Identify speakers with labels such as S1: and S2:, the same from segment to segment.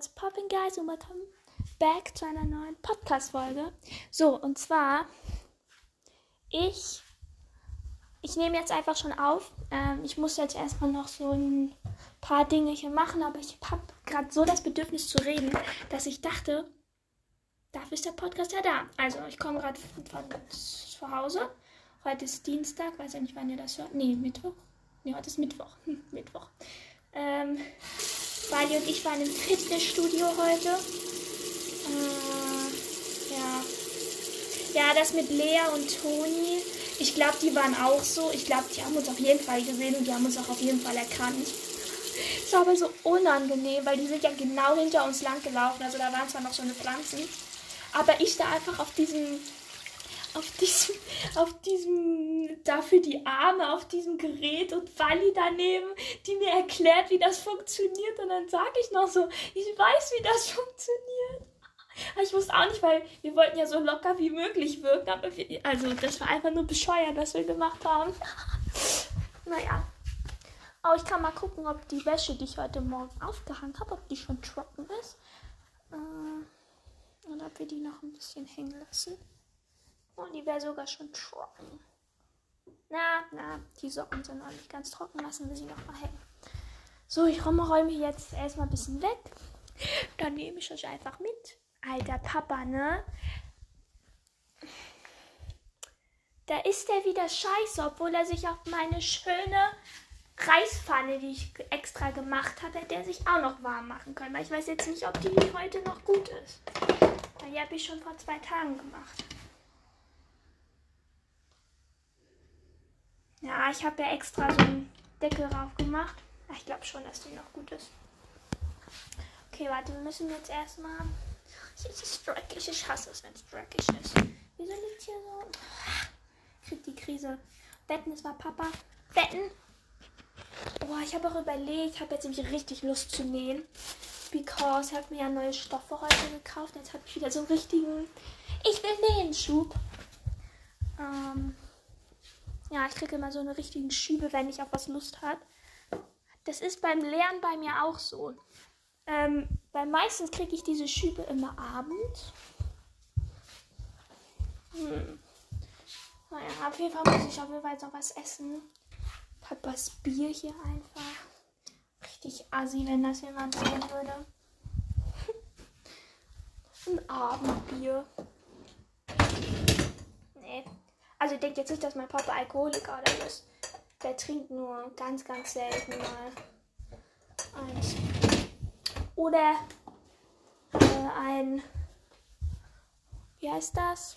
S1: What's popping, guys? Und welcome back zu einer neuen Podcast-Folge. So, und zwar, ich, ich nehme jetzt einfach schon auf. Ähm, ich muss jetzt erstmal noch so ein paar Dinge hier machen, aber ich habe gerade so das Bedürfnis zu reden, dass ich dachte, dafür ist der Podcast ja da. Also, ich komme gerade von zu Hause. Heute ist Dienstag, weiß ja nicht, wann ihr das hört. Nee, Mittwoch. Nee, heute ist Mittwoch. Mittwoch. Ähm, Bali und ich waren im Fitnessstudio heute. Äh, ja. Ja, das mit Lea und Toni. Ich glaube, die waren auch so. Ich glaube, die haben uns auf jeden Fall gesehen und die haben uns auch auf jeden Fall erkannt. Es war aber so unangenehm, weil die sind ja genau hinter uns lang gelaufen. Also da waren zwar noch so eine Pflanzen. Aber ich da einfach auf diesem auf diesem, auf diesem, dafür die Arme auf diesem Gerät und Wally daneben, die mir erklärt, wie das funktioniert. Und dann sage ich noch so, ich weiß, wie das funktioniert. Aber ich wusste auch nicht, weil wir wollten ja so locker wie möglich wirken. Aber wir, also das war einfach nur bescheuert, was wir gemacht haben. naja. Aber ich kann mal gucken, ob die Wäsche, die ich heute Morgen aufgehangen habe, ob die schon trocken ist. Äh, und ob wir die noch ein bisschen hängen lassen. Und die wäre sogar schon trocken. Na, na, die Socken sind noch nicht ganz trocken. Lassen wir sie noch mal hängen. So, ich räume jetzt erstmal ein bisschen weg. Dann nehme ich euch einfach mit. Alter Papa, ne? Da ist er wieder scheiße, obwohl er sich auf meine schöne Reispfanne, die ich extra gemacht habe, hätte er sich auch noch warm machen können. Weil ich weiß jetzt nicht, ob die heute noch gut ist. Weil die habe ich schon vor zwei Tagen gemacht. Ja, ich habe ja extra so einen Deckel drauf gemacht. Ich glaube schon, dass die noch gut ist. Okay, warte, wir müssen jetzt erstmal. Es ist dreckig. Ich hasse es, wenn es dreckig ist. Wieso liegt hier so. Ich krieg die Krise. Betten, es war Papa. Betten. Oh, ich habe auch überlegt, ich habe jetzt nämlich richtig Lust zu nähen. Because ich habe mir ja neue Stoffe heute gekauft. Jetzt habe ich wieder so einen richtigen. Ich will nähen Schub. Ähm. Ja, ich kriege immer so eine richtigen Schübe, wenn ich auf was Lust habe. Das ist beim Lernen bei mir auch so. Ähm, weil meistens kriege ich diese Schübe immer abends. Hm. Naja, auf jeden Fall muss ich auf jeden Fall jetzt noch was essen. Papas Bier hier einfach. Richtig assi, wenn das jemand sehen würde. Ein Abendbier. Nee. Also denkt jetzt nicht, dass mein Papa Alkoholiker oder ist. Der trinkt nur ganz, ganz selten mal eins. Oder äh, ein. Wie heißt das?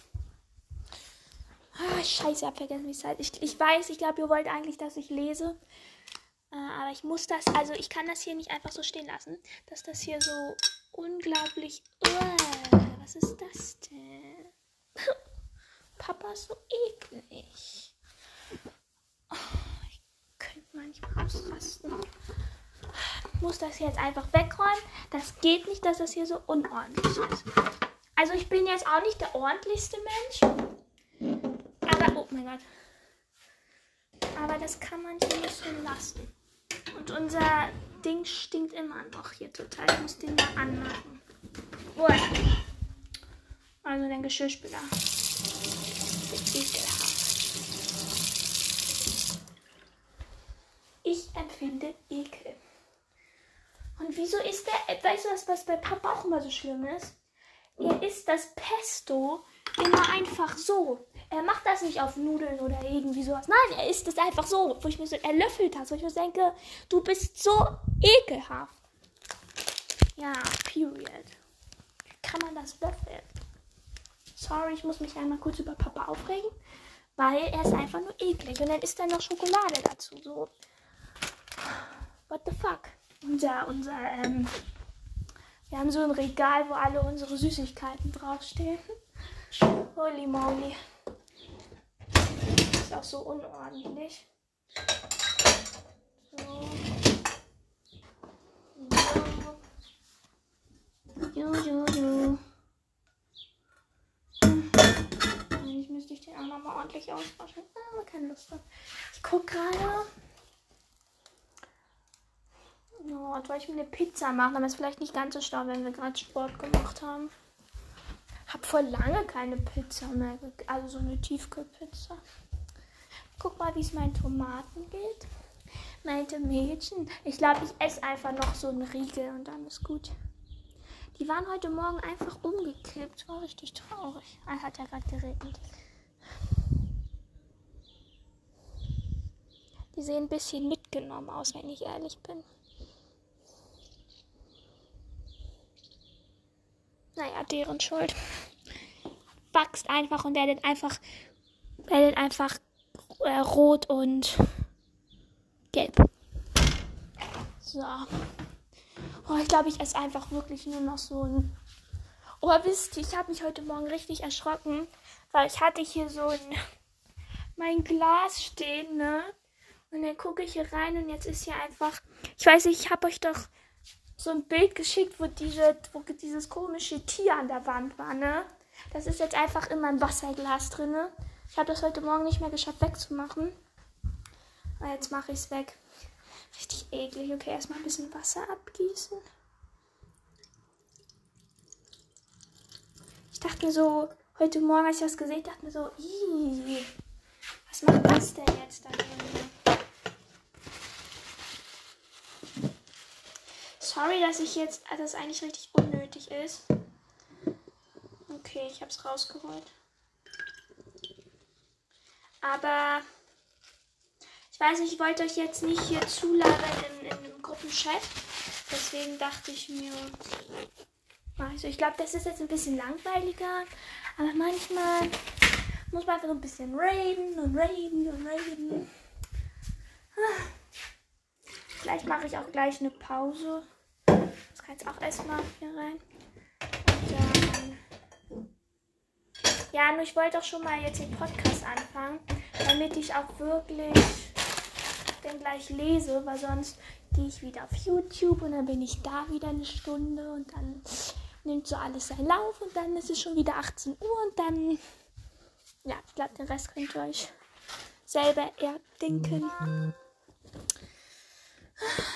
S1: Ah, scheiße, hab vergessen, wie es heißt. Ich, ich weiß, ich glaube, ihr wollt eigentlich, dass ich lese. Äh, aber ich muss das, also ich kann das hier nicht einfach so stehen lassen. Dass das hier so unglaublich. Uh, was ist das denn? Papa so eklig. Oh, ich könnte manchmal ausrasten. Ich muss das jetzt einfach wegräumen. Das geht nicht, dass das hier so unordentlich ist. Also ich bin jetzt auch nicht der ordentlichste Mensch. Aber, oh mein Gott. Aber das kann man hier nicht so lassen. Und unser Ding stinkt immer noch hier total. Ich muss den mal anmachen. Also den Geschirrspüler ekelhaft. Ich empfinde Ekel. Und wieso ist der, weißt du was, was bei Papa auch immer so schlimm ist? Er isst das Pesto immer einfach so. Er macht das nicht auf Nudeln oder irgendwie sowas. Nein, er isst es einfach so, wo ich mir so, er löffelt das, wo ich mir denke, du bist so ekelhaft. Ja, period. Wie kann man das löffeln? Sorry, ich muss mich einmal kurz über Papa aufregen, weil er ist einfach nur eklig. Und dann ist da noch Schokolade dazu. So. What the fuck? Unser, unser, ähm, wir haben so ein Regal, wo alle unsere Süßigkeiten draufstehen. Holy moly. Ist auch so unordentlich. So. Jo, jo, jo. Eigentlich müsste ich den auch nochmal ordentlich auswaschen. Ah, aber keine Lust drauf. Ich gucke gerade. Oh, wollte ich mir eine Pizza machen, aber es ist vielleicht nicht ganz so stau, wenn wir gerade Sport gemacht haben. Hab vor lange keine Pizza mehr, also so eine Tiefkühlpizza. Guck mal, wie es meinen Tomaten geht. Meinte Mädchen, ich glaube, ich esse einfach noch so einen Riegel und dann ist gut. Die waren heute Morgen einfach umgekippt. War richtig traurig. Er hat ja gerade geregnet. Die sehen ein bisschen mitgenommen aus, wenn ich ehrlich bin. Naja, deren Schuld. Wachst einfach und werdet einfach, werdet einfach äh, rot und gelb. So. Oh, ich glaube, ich esse einfach wirklich nur noch so ein. Oh, wisst ihr, ich habe mich heute Morgen richtig erschrocken, weil ich hatte hier so ein mein Glas stehen, ne? Und dann gucke ich hier rein und jetzt ist hier einfach. Ich weiß nicht, ich habe euch doch so ein Bild geschickt, wo, diese, wo dieses komische Tier an der Wand war, ne? Das ist jetzt einfach in meinem Wasserglas drin. Ich habe das heute Morgen nicht mehr geschafft wegzumachen. Aber jetzt mache ich es weg. Richtig eklig. Okay, erstmal ein bisschen Wasser abgießen. Ich dachte so, heute Morgen, als ich das gesehen dachte mir so, was macht das denn jetzt da drin? Sorry, dass ich jetzt, dass das eigentlich richtig unnötig ist. Okay, ich habe es rausgeholt. Aber ich weiß nicht, ich wollte euch jetzt nicht hier zulabern in einem Gruppenchat. Deswegen dachte ich mir, also ich glaube, das ist jetzt ein bisschen langweiliger. Aber manchmal muss man einfach so ein bisschen reden und reden und reden. Vielleicht mache ich auch gleich eine Pause. Das kann jetzt auch erstmal hier rein. Dann. Ja, nur ich wollte auch schon mal jetzt den Podcast anfangen, damit ich auch wirklich den gleich lese, weil sonst gehe ich wieder auf YouTube und dann bin ich da wieder eine Stunde und dann nimmt so alles seinen Lauf und dann ist es schon wieder 18 Uhr und dann. Ja, ich glaube, den Rest könnt ihr euch selber erdenken.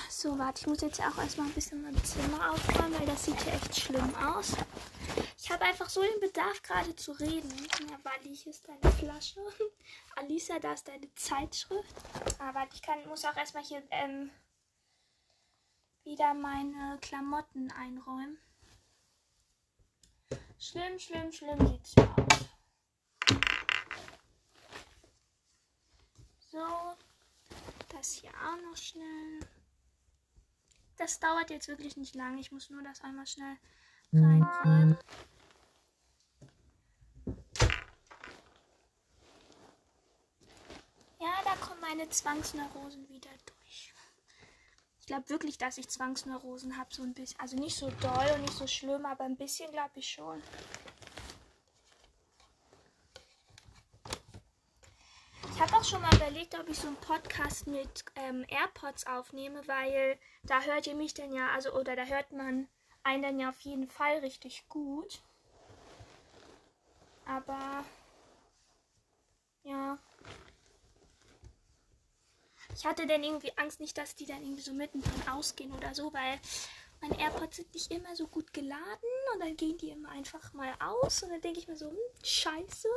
S1: So, warte, ich muss jetzt auch erstmal ein bisschen mein Zimmer aufräumen, weil das sieht ja echt schlimm aus. Ich habe einfach so den Bedarf, gerade zu reden. Ja, Wally, hier ist deine Flasche. Alisa, da ist deine Zeitschrift. Aber ich kann, muss auch erstmal hier ähm, wieder meine Klamotten einräumen. Schlimm, schlimm, schlimm sieht's hier aus. So, das hier auch noch schnell. Das dauert jetzt wirklich nicht lange. Ich muss nur das einmal schnell reinräumen. Ja, da kommen meine Zwangsneurosen wieder glaube wirklich, dass ich Zwangsneurosen habe, so ein bisschen. Also nicht so doll und nicht so schlimm, aber ein bisschen glaube ich schon. Ich habe auch schon mal überlegt, ob ich so einen Podcast mit ähm, AirPods aufnehme, weil da hört ihr mich dann ja, also oder da hört man einen dann ja auf jeden Fall richtig gut. Aber ja. Ich hatte dann irgendwie Angst nicht, dass die dann irgendwie so mittendrin ausgehen oder so, weil meine AirPods sind nicht immer so gut geladen und dann gehen die immer einfach mal aus und dann denke ich mir so, hm, scheiße.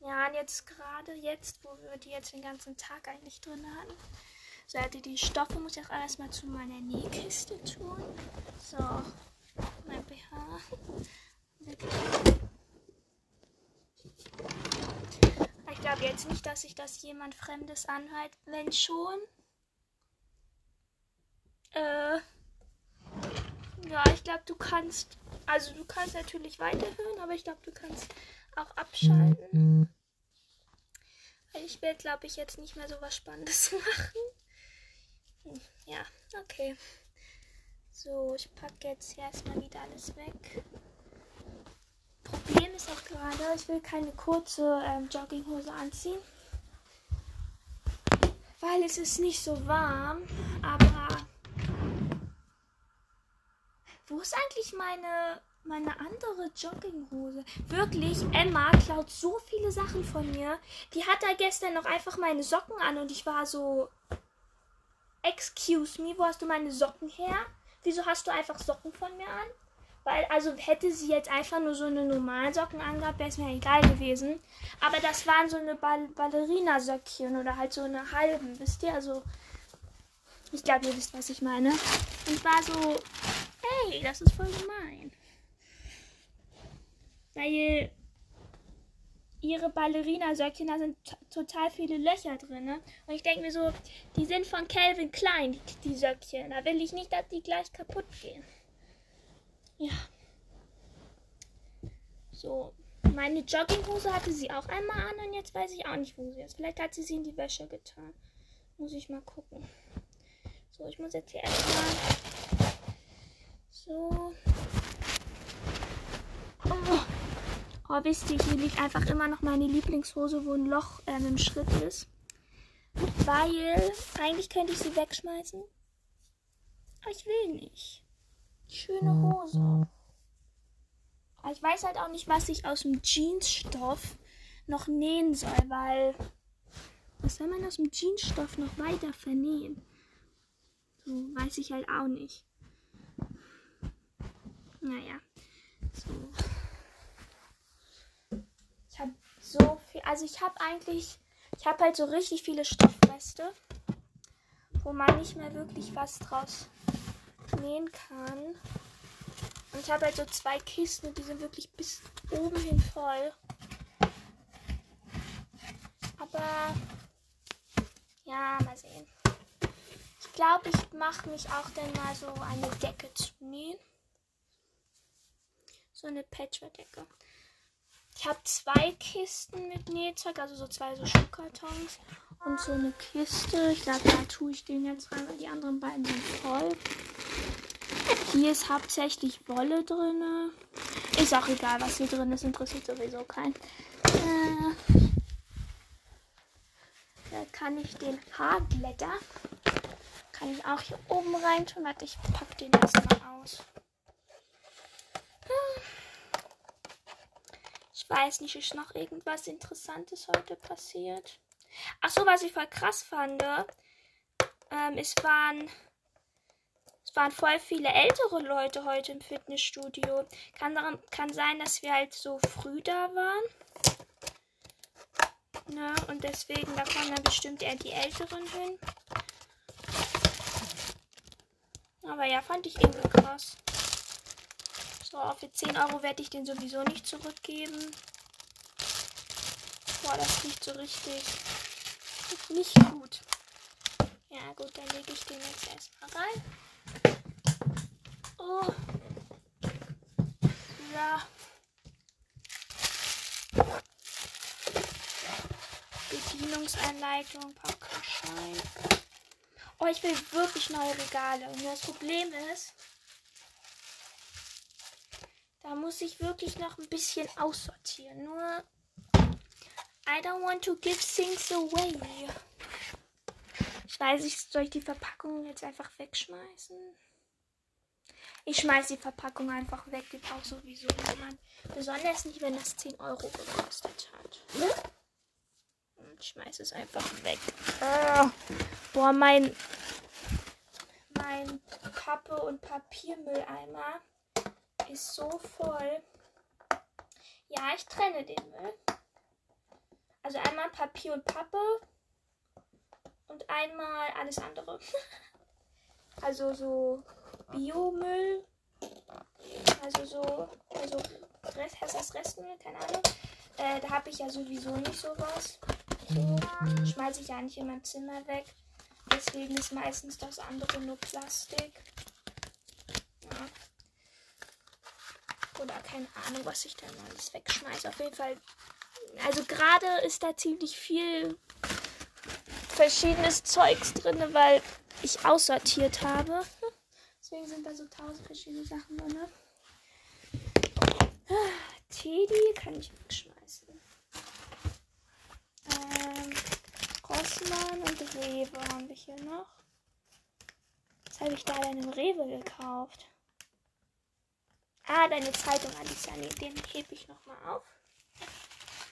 S1: Ja, und jetzt gerade jetzt, wo wir die jetzt den ganzen Tag eigentlich drin hatten. So, also die Stoffe muss ich auch erstmal zu meiner Nähkiste tun. So, mein BH. Ich glaube jetzt nicht, dass sich das jemand Fremdes anhört. Wenn schon. Äh. Ja, ich glaube, du kannst. Also, du kannst natürlich weiterhören, aber ich glaube, du kannst auch abschalten. Mhm. Ich werde, glaube ich, jetzt nicht mehr so was Spannendes machen. Ja, okay. So, ich packe jetzt erstmal wieder alles weg. Ist auch gerade, ich will keine kurze ähm, Jogginghose anziehen. Weil es ist nicht so warm, aber wo ist eigentlich meine meine andere Jogginghose. Wirklich, Emma klaut so viele Sachen von mir. Die hat da gestern noch einfach meine Socken an und ich war so. excuse me, wo hast du meine Socken her? Wieso hast du einfach Socken von mir an? Weil, also hätte sie jetzt einfach nur so eine normalen Socken angehabt, wäre es mir egal gewesen. Aber das waren so eine Ball Ballerina-Söckchen oder halt so eine halben, wisst ihr? Also, ich glaube, ihr wisst, was ich meine. Und war so, hey, das ist voll gemein. Weil ihre Ballerina-Söckchen, da sind total viele Löcher drin. Ne? Und ich denke mir so, die sind von Calvin Klein, die, die Söckchen. Da will ich nicht, dass die gleich kaputt gehen. Ja. So. Meine Jogginghose hatte sie auch einmal an und jetzt weiß ich auch nicht, wo sie ist. Vielleicht hat sie sie in die Wäsche getan. Muss ich mal gucken. So, ich muss jetzt hier erstmal. So. Oh. oh, wisst ihr, hier liegt einfach immer noch meine Lieblingshose, wo ein Loch ähm, im Schritt ist. Weil eigentlich könnte ich sie wegschmeißen. Aber ich will nicht. Schöne Hose. Ich weiß halt auch nicht, was ich aus dem Jeansstoff noch nähen soll, weil was soll man aus dem Jeansstoff noch weiter vernähen? So weiß ich halt auch nicht. Naja. So. Ich habe so viel. Also ich habe eigentlich. Ich habe halt so richtig viele Stoffreste, wo man nicht mehr wirklich was draus nähen kann. Und ich habe halt so zwei Kisten die sind wirklich bis oben hin voll. Aber ja, mal sehen. Ich glaube, ich mache mich auch dann mal so eine Decke zu nähen. So eine Patchwork-Decke. Ich habe zwei Kisten mit Nähzeug, also so zwei so Schuhkartons und so eine Kiste. Ich glaube, da tue ich den jetzt rein, weil die anderen beiden sind voll. Hier ist hauptsächlich Wolle drin. Ist auch egal, was hier drin ist, interessiert sowieso keinen. Äh, da kann ich den Haarblätter, kann ich auch hier oben rein tun. Warte, ich packe den erstmal aus. Ich weiß nicht, ist noch irgendwas Interessantes heute passiert. Ach so, was ich voll krass fand. Ähm, es waren es waren voll viele ältere Leute heute im Fitnessstudio. Kann, daran, kann sein, dass wir halt so früh da waren. Ne? Und deswegen, da kommen dann bestimmt eher die Älteren hin. Aber ja, fand ich irgendwie krass. So, für 10 Euro werde ich den sowieso nicht zurückgeben. Boah, das riecht so richtig nicht gut. Ja gut, dann lege ich den jetzt erstmal rein. Oh. Ja. Bedienungsanleitung, Packschein. Oh, ich will wirklich neue Regale. Und das Problem ist, da muss ich wirklich noch ein bisschen aussortieren. Nur, I don't want to give things away. Ich weiß nicht, soll ich die Verpackung jetzt einfach wegschmeißen? Ich schmeiße die Verpackung einfach weg. Die braucht sowieso niemand. Besonders nicht, wenn das 10 Euro gekostet hat. Und ich schmeiße es einfach weg. Ah. Boah, mein, mein Pappe- und Papiermülleimer ist so voll. Ja, ich trenne den Müll. Also einmal Papier und Pappe und einmal alles andere. also so Biomüll. Also so, also Rest, heißt das Restmüll, keine Ahnung. Äh, da habe ich ja sowieso nicht sowas. So, schmeiße ich ja nicht in mein Zimmer weg. Deswegen ist meistens das andere nur Plastik. Ja. Oder keine Ahnung, was ich dann alles wegschmeiße. Auf jeden Fall. Also gerade ist da ziemlich viel verschiedenes Zeugs drin, weil ich aussortiert habe. Deswegen sind da so tausend verschiedene Sachen drin. Teddy kann ich wegschmeißen. Ähm, Rossmann und Rewe haben wir hier noch. Was habe ich da denn im Rewe gekauft? Ah, deine Zeitung, Alicia. Nee, den hebe ich nochmal auf.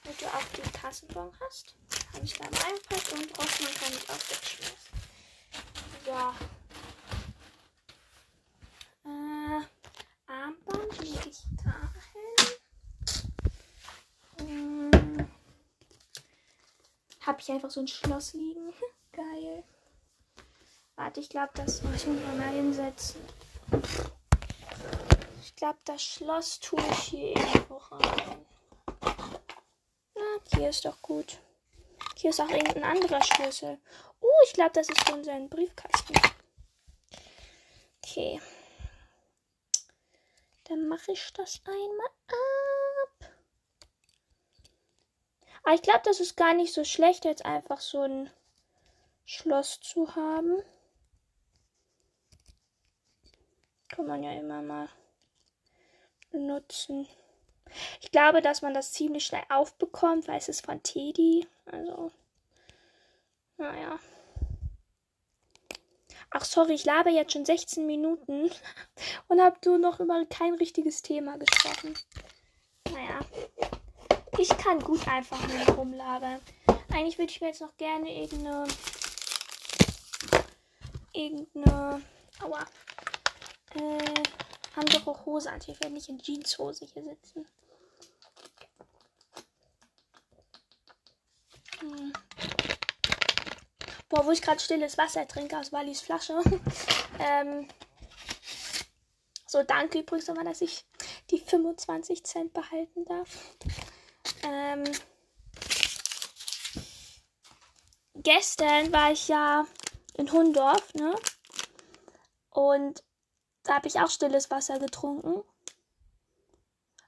S1: Damit du auch den Kassenbon hast. Habe ich da reingepackt und Rossmann kann ich auch wegschmeißen. So. Äh, Armband lege ich da hin. Hm. Habe ich einfach so ein Schloss liegen. Geil. Warte, ich glaube, das. Oh, ich muss mal, mal hinsetzen. Ich glaube, das Schloss tue ich hier irgendwo rein. Hier ist doch gut. Hier ist auch irgendein anderer Schlüssel. Oh, ich glaube, das ist von seinem Briefkasten. Okay. Dann mache ich das einmal ab. Aber ich glaube, das ist gar nicht so schlecht, jetzt einfach so ein Schloss zu haben. Kann man ja immer mal benutzen. Ich glaube, dass man das ziemlich schnell aufbekommt, weil es ist von Teddy. Also, naja. Ach, sorry, ich labe jetzt schon 16 Minuten und habe du noch über kein richtiges Thema gesprochen. Naja. Ich kann gut einfach nur rumlabern. Eigentlich würde ich mir jetzt noch gerne irgendeine. irgendeine. Aua. Äh, haben doch auch Hose an. Ich werde nicht in Jeanshose hier sitzen. Boah, wo ich gerade stilles Wasser trinke aus Wallis Flasche. ähm, so, danke übrigens nochmal, dass ich die 25 Cent behalten darf. Ähm, gestern war ich ja in Hundorf, ne? Und da habe ich auch stilles Wasser getrunken.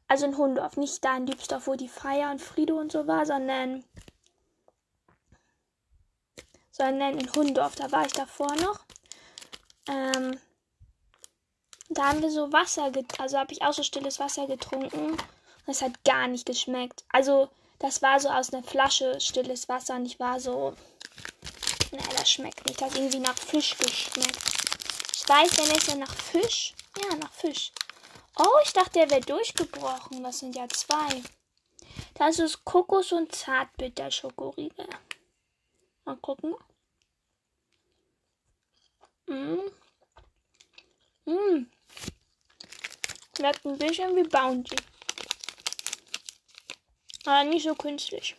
S1: Also in Hundorf, nicht da in Dübsdorf, wo die Feier und Friede und so war, sondern sondern in Hundorf. Da war ich davor noch. Ähm, da haben wir so Wasser, also habe ich auch so stilles Wasser getrunken. Das hat gar nicht geschmeckt. Also das war so aus einer Flasche stilles Wasser und ich war so, ne, das schmeckt nicht. Das hat irgendwie nach Fisch geschmeckt. Ich weiß, wenn es ja nach Fisch. Ja, nach Fisch. Oh, ich dachte, der wäre durchgebrochen. Das sind ja zwei. Das ist Kokos- und Zartbitter-Schokoriegel. Mal gucken. Mm. Mm. Schmeckt ein bisschen wie Bounty. Aber nicht so künstlich.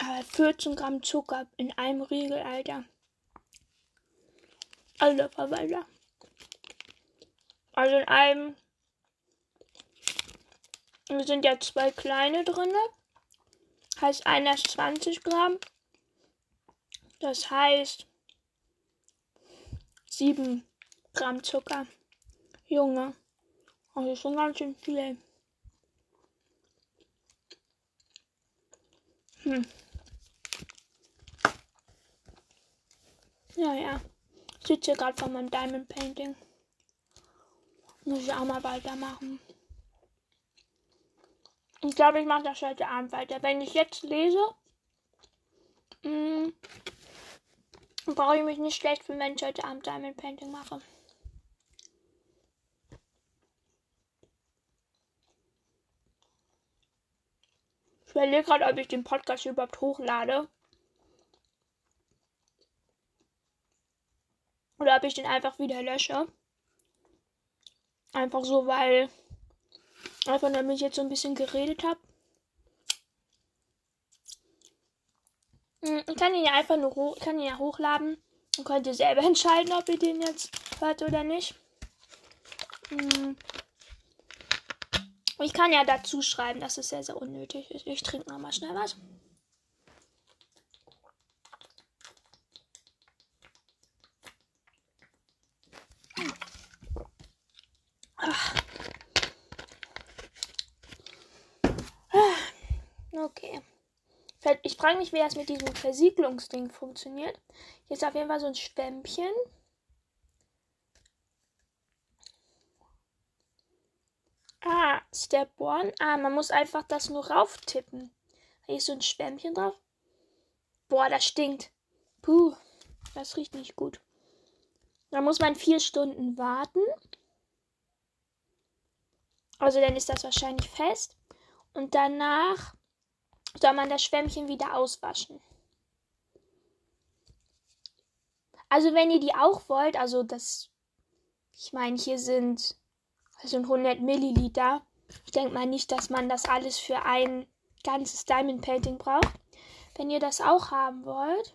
S1: Aber 14 Gramm Zucker in einem Riegel, Alter. Alter Verwalter. Also in einem. Wir sind ja zwei kleine drin. Heißt einer ist 20 Gramm. Das heißt 7 Gramm Zucker. Junge. Also schon ganz schön viel. Hm. Ja, ja. Ich sitze gerade vor meinem Diamond Painting. Muss ich auch mal weitermachen. Ich glaube, ich mache das heute Abend weiter. Wenn ich jetzt lese, mh, hm, brauche ich mich nicht schlecht fühlen, wenn ich heute Abend Diamond Painting mache. Ich überlege gerade, ob ich den Podcast überhaupt hochlade. Oder ob ich den einfach wieder lösche. Einfach so, weil. Einfach damit ich jetzt so ein bisschen geredet habe. Hm, ich kann ihn ja einfach nur kann ihn ja hochladen und könnt ihr selber entscheiden, ob ihr den jetzt hört oder nicht. Hm. Ich kann ja dazu schreiben, dass es sehr, sehr unnötig ist. Ich trinke nochmal schnell was. Okay. Ich frage mich, wie das mit diesem Versiegelungsding funktioniert. Hier ist auf jeden Fall so ein Schwämmchen. Ah, Step 1. Ah, man muss einfach das nur rauftippen. Hier ist so ein Schwämmchen drauf. Boah, das stinkt. Puh, das riecht nicht gut. Da muss man vier Stunden warten. Also dann ist das wahrscheinlich fest. Und danach soll man das Schwämmchen wieder auswaschen. Also wenn ihr die auch wollt, also das, ich meine, hier sind, sind 100 Milliliter. Ich denke mal nicht, dass man das alles für ein ganzes Diamond Painting braucht. Wenn ihr das auch haben wollt,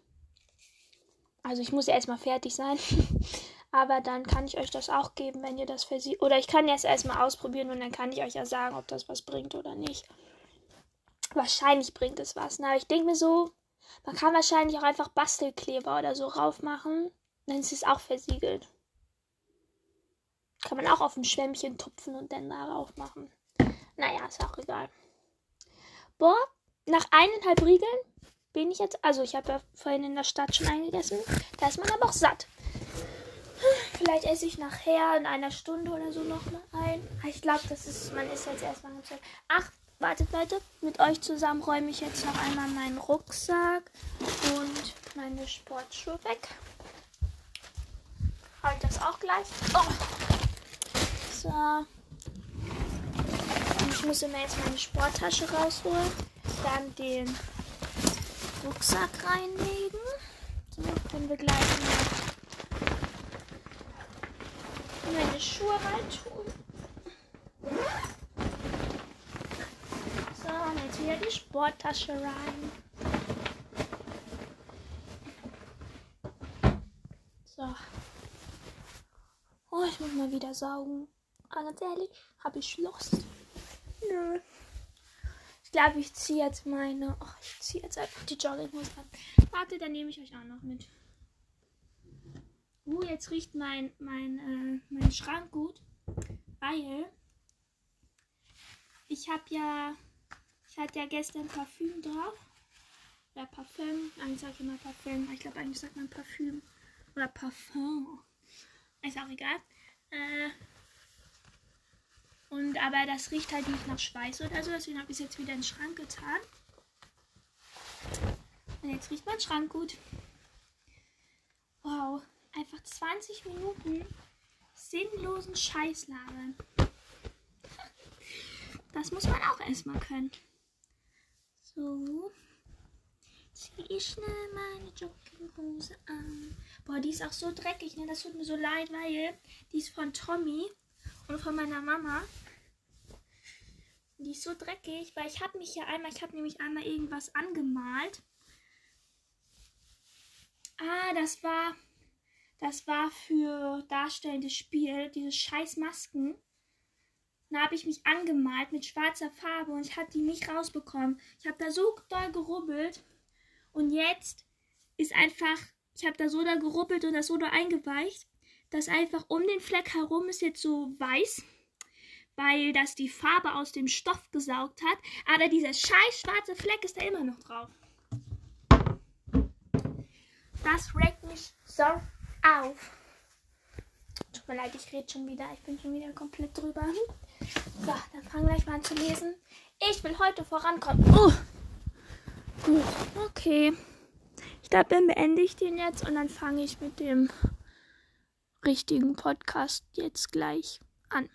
S1: also ich muss ja erstmal fertig sein, aber dann kann ich euch das auch geben, wenn ihr das versieht. Oder ich kann jetzt erstmal ausprobieren und dann kann ich euch ja sagen, ob das was bringt oder nicht. Wahrscheinlich bringt es was. Na, ich denke mir so, man kann wahrscheinlich auch einfach Bastelkleber oder so raufmachen. Dann ist es auch versiegelt. Kann man auch auf ein Schwämmchen tupfen und dann darauf machen. Naja, ist auch egal. Boah, nach eineinhalb Riegeln bin ich jetzt. Also, ich habe ja vorhin in der Stadt schon eingegessen. Da ist man aber auch satt. Vielleicht esse ich nachher in einer Stunde oder so nochmal ein. Ich glaube, das ist. Man ist jetzt erstmal Ach, wartet Leute. Mit euch zusammen räume ich jetzt noch einmal meinen Rucksack und meine Sportschuhe weg. Halt das auch gleich. Oh. So. Ich muss mir jetzt meine Sporttasche rausholen. Dann den Rucksack reinlegen. So, können wir gleich meine Schuhe. So, und jetzt wieder die Sporttasche rein. So. Oh, ich muss mal wieder saugen. Aber ganz ehrlich, habe ich Lust. Nö. Ich glaube, ich ziehe jetzt meine. Ach, ich ziehe jetzt einfach die Jogginghose an. Warte, dann nehme ich euch auch noch mit. Uh, jetzt riecht mein, mein, äh, mein Schrank gut. Weil ich habe ja. Ich hatte ja gestern Parfüm drauf. Oder Parfüm. Eigentlich sage ich immer Parfüm. Ich glaube, eigentlich sagt man Parfüm. Oder Parfum. Ist auch egal. Äh, und aber das riecht halt nicht nach Schweiß oder so. Deswegen habe ich es jetzt wieder in den Schrank getan. Und jetzt riecht mein Schrank gut. Wow. Einfach 20 Minuten sinnlosen Scheiß labern. Das muss man auch erstmal können. So. Ziehe ich schnell meine Jogginghose an. Boah, die ist auch so dreckig, ne? Das tut mir so leid, weil die ist von Tommy und von meiner Mama. Die ist so dreckig, weil ich habe mich ja einmal, ich habe nämlich einmal irgendwas angemalt. Ah, das war, das war für darstellendes Spiel, diese scheiß Masken. Da habe ich mich angemalt mit schwarzer Farbe und ich habe die nicht rausbekommen. Ich habe da so doll gerubbelt und jetzt ist einfach, ich habe da so da gerubbelt und das so da eingeweicht, dass einfach um den Fleck herum ist jetzt so weiß weil das die Farbe aus dem Stoff gesaugt hat. Aber dieser scheiß schwarze Fleck ist da immer noch drauf. Das regt mich so auf. Tut mir leid, ich rede schon wieder. Ich bin schon wieder komplett drüber. So, dann fangen wir gleich mal an zu lesen. Ich will heute vorankommen. Uh. Gut, okay. Ich glaube, dann beende ich den jetzt und dann fange ich mit dem richtigen Podcast jetzt gleich an.